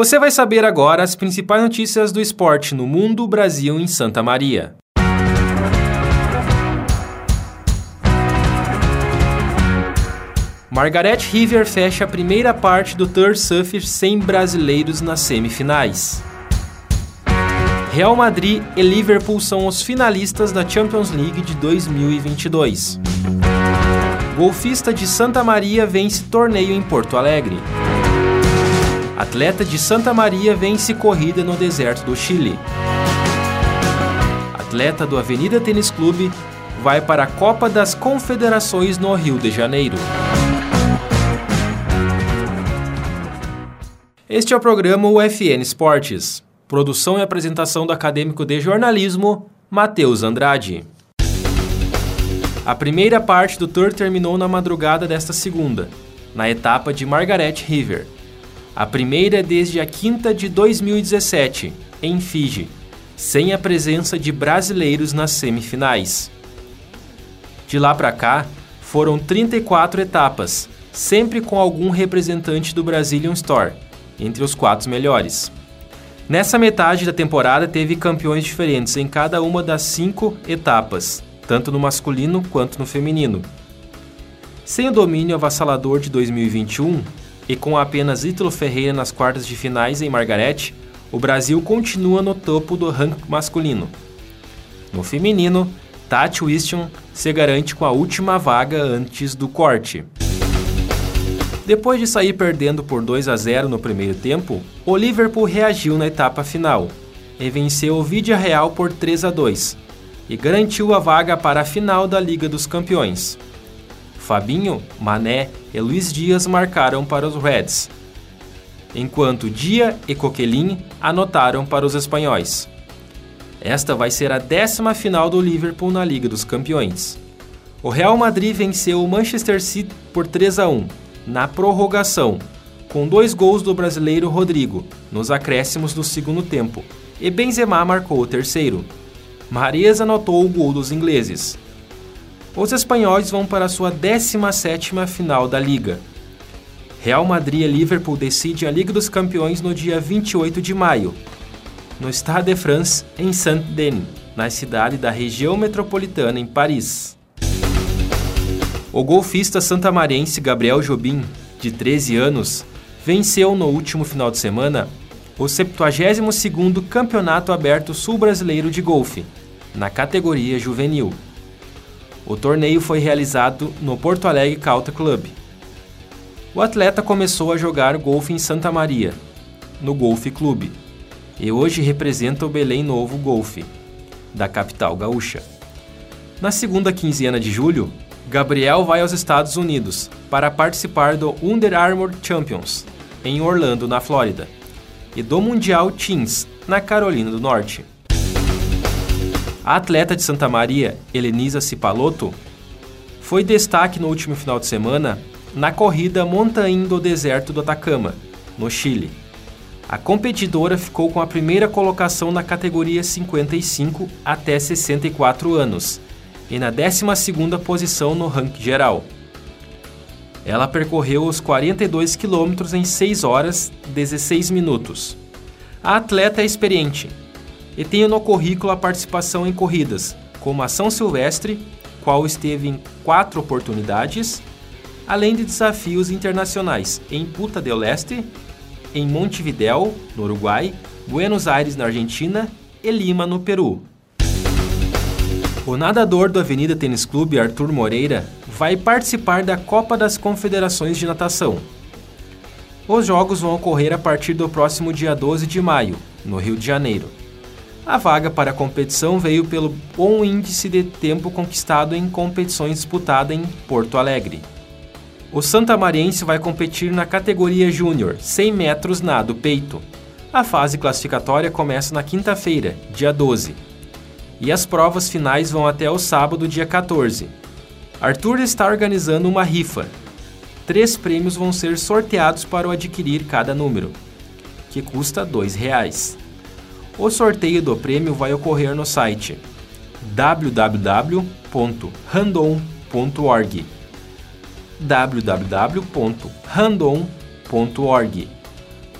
Você vai saber agora as principais notícias do esporte no mundo, Brasil e em Santa Maria. Margaret River fecha a primeira parte do Tour Surfer sem brasileiros nas semifinais. Real Madrid e Liverpool são os finalistas da Champions League de 2022. Golfista de Santa Maria vence torneio em Porto Alegre. Atleta de Santa Maria vence corrida no deserto do Chile. Atleta do Avenida Tênis Clube vai para a Copa das Confederações no Rio de Janeiro. Este é o programa UFN Esportes. Produção e apresentação do acadêmico de jornalismo, Matheus Andrade. A primeira parte do tour terminou na madrugada desta segunda, na etapa de Margaret River. A primeira é desde a quinta de 2017, em Fiji, sem a presença de brasileiros nas semifinais. De lá para cá, foram 34 etapas, sempre com algum representante do Brazilian Store, entre os quatro melhores. Nessa metade da temporada teve campeões diferentes em cada uma das cinco etapas, tanto no masculino quanto no feminino. Sem o domínio avassalador de 2021 e com apenas Ítalo Ferreira nas quartas de finais em Margarete, o Brasil continua no topo do ranking masculino. No feminino, Tati Wiston se garante com a última vaga antes do corte. Depois de sair perdendo por 2 a 0 no primeiro tempo, o Liverpool reagiu na etapa final e venceu o Vidia Real por 3 a 2 e garantiu a vaga para a final da Liga dos Campeões. Fabinho, Mané e Luiz Dias marcaram para os Reds, enquanto Dia e Coquelin anotaram para os espanhóis. Esta vai ser a décima final do Liverpool na Liga dos Campeões. O Real Madrid venceu o Manchester City por 3 a 1 na prorrogação, com dois gols do brasileiro Rodrigo nos acréscimos do segundo tempo, e Benzema marcou o terceiro. Mares anotou o gol dos ingleses. Os espanhóis vão para sua 17ª final da Liga. Real Madrid e Liverpool decidem a Liga dos Campeões no dia 28 de maio, no Stade de France, em Saint-Denis, na cidade da região metropolitana em Paris. O golfista santamarense Gabriel Jobim, de 13 anos, venceu no último final de semana o 72º Campeonato Aberto Sul-Brasileiro de Golfe, na categoria juvenil. O torneio foi realizado no Porto Alegre Country Club. O atleta começou a jogar golfe em Santa Maria, no Golfe Clube, e hoje representa o Belém Novo Golfe, da capital gaúcha. Na segunda quinzena de julho, Gabriel vai aos Estados Unidos para participar do Under Armour Champions, em Orlando, na Flórida, e do Mundial Teams, na Carolina do Norte. A atleta de Santa Maria, Helenisa Cipaloto, foi destaque no último final de semana na corrida Montanha do Deserto do Atacama, no Chile. A competidora ficou com a primeira colocação na categoria 55 até 64 anos e na 12ª posição no ranking geral. Ela percorreu os 42 quilômetros em 6 horas 16 minutos. A atleta é experiente e tem no currículo a participação em corridas, como a São Silvestre, qual esteve em quatro oportunidades, além de desafios internacionais em Punta del Este, em Montevidéu, no Uruguai, Buenos Aires, na Argentina e Lima, no Peru. O nadador do Avenida Tênis Clube, Arthur Moreira, vai participar da Copa das Confederações de Natação. Os jogos vão ocorrer a partir do próximo dia 12 de maio, no Rio de Janeiro. A vaga para a competição veio pelo bom índice de tempo conquistado em competições disputadas em Porto Alegre. O santamariense vai competir na categoria Júnior, 100 metros nado peito. A fase classificatória começa na quinta-feira, dia 12. E as provas finais vão até o sábado, dia 14. Arthur está organizando uma rifa. Três prêmios vão ser sorteados para o adquirir cada número, que custa R$ reais. O sorteio do prêmio vai ocorrer no site www.random.org www.random.org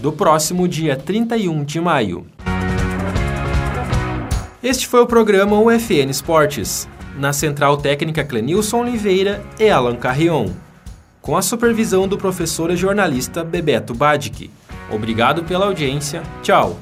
do próximo dia 31 de maio. Este foi o programa UFN Esportes, na Central Técnica Clenilson Oliveira e Alan Carrion, com a supervisão do professor e jornalista Bebeto Badic. Obrigado pela audiência. Tchau!